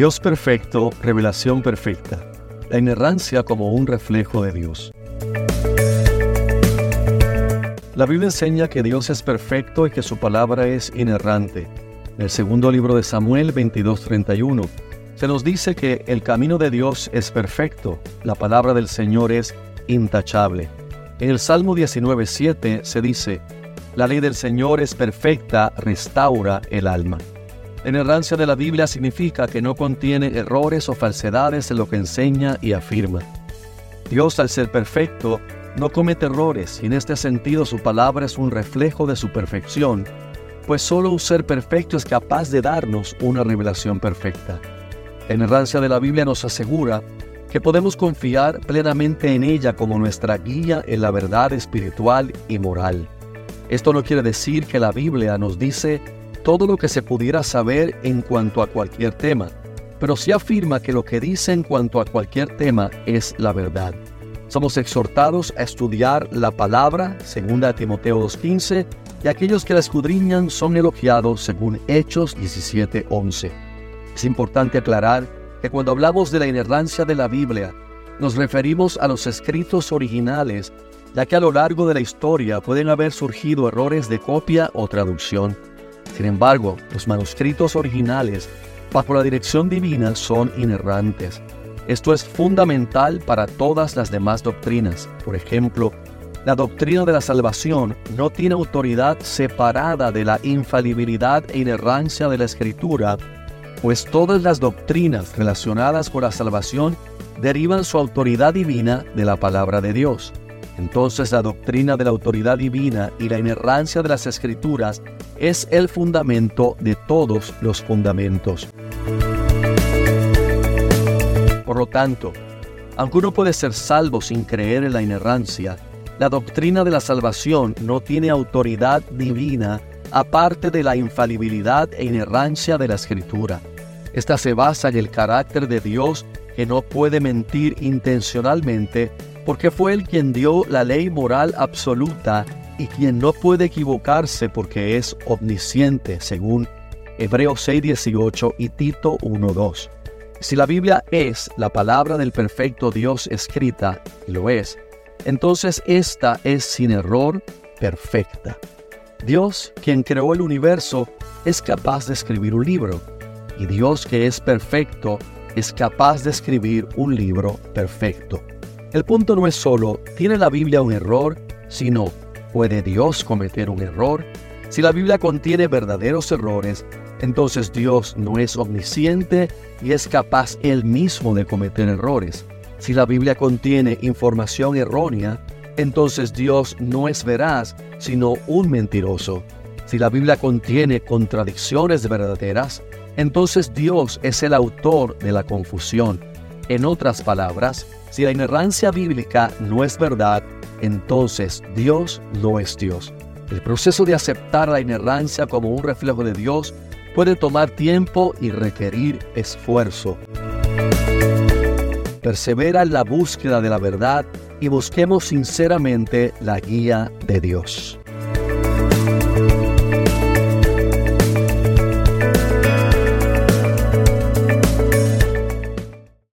Dios perfecto, revelación perfecta. La inerrancia como un reflejo de Dios. La Biblia enseña que Dios es perfecto y que su palabra es inerrante. En el segundo libro de Samuel 22:31 se nos dice que el camino de Dios es perfecto, la palabra del Señor es intachable. En el Salmo 19:7 se dice, la ley del Señor es perfecta, restaura el alma. La inerrancia de la Biblia significa que no contiene errores o falsedades en lo que enseña y afirma. Dios, al ser perfecto, no comete errores y en este sentido su palabra es un reflejo de su perfección, pues solo un ser perfecto es capaz de darnos una revelación perfecta. La inerrancia de la Biblia nos asegura que podemos confiar plenamente en ella como nuestra guía en la verdad espiritual y moral. Esto no quiere decir que la Biblia nos dice todo lo que se pudiera saber en cuanto a cualquier tema, pero sí afirma que lo que dice en cuanto a cualquier tema es la verdad. Somos exhortados a estudiar la palabra, según Timoteo 2.15, y aquellos que la escudriñan son elogiados, según Hechos 17.11. Es importante aclarar que cuando hablamos de la inerrancia de la Biblia, nos referimos a los escritos originales, ya que a lo largo de la historia pueden haber surgido errores de copia o traducción. Sin embargo, los manuscritos originales, bajo la dirección divina, son inerrantes. Esto es fundamental para todas las demás doctrinas. Por ejemplo, la doctrina de la salvación no tiene autoridad separada de la infalibilidad e inerrancia de la escritura, pues todas las doctrinas relacionadas con la salvación derivan su autoridad divina de la palabra de Dios. Entonces la doctrina de la autoridad divina y la inerrancia de las escrituras es el fundamento de todos los fundamentos. Por lo tanto, aunque uno puede ser salvo sin creer en la inerrancia, la doctrina de la salvación no tiene autoridad divina aparte de la infalibilidad e inerrancia de la escritura. Esta se basa en el carácter de Dios que no puede mentir intencionalmente porque fue Él quien dio la ley moral absoluta y quien no puede equivocarse porque es omnisciente, según Hebreos 6:18 y Tito 1:2. Si la Biblia es la palabra del perfecto Dios escrita, y lo es, entonces esta es sin error perfecta. Dios, quien creó el universo, es capaz de escribir un libro, y Dios que es perfecto, es capaz de escribir un libro perfecto. El punto no es solo, ¿tiene la Biblia un error? Sino, ¿puede Dios cometer un error? Si la Biblia contiene verdaderos errores, entonces Dios no es omnisciente y es capaz él mismo de cometer errores. Si la Biblia contiene información errónea, entonces Dios no es veraz, sino un mentiroso. Si la Biblia contiene contradicciones verdaderas, entonces Dios es el autor de la confusión. En otras palabras, si la inerrancia bíblica no es verdad, entonces Dios no es Dios. El proceso de aceptar la inerrancia como un reflejo de Dios puede tomar tiempo y requerir esfuerzo. Persevera en la búsqueda de la verdad y busquemos sinceramente la guía de Dios.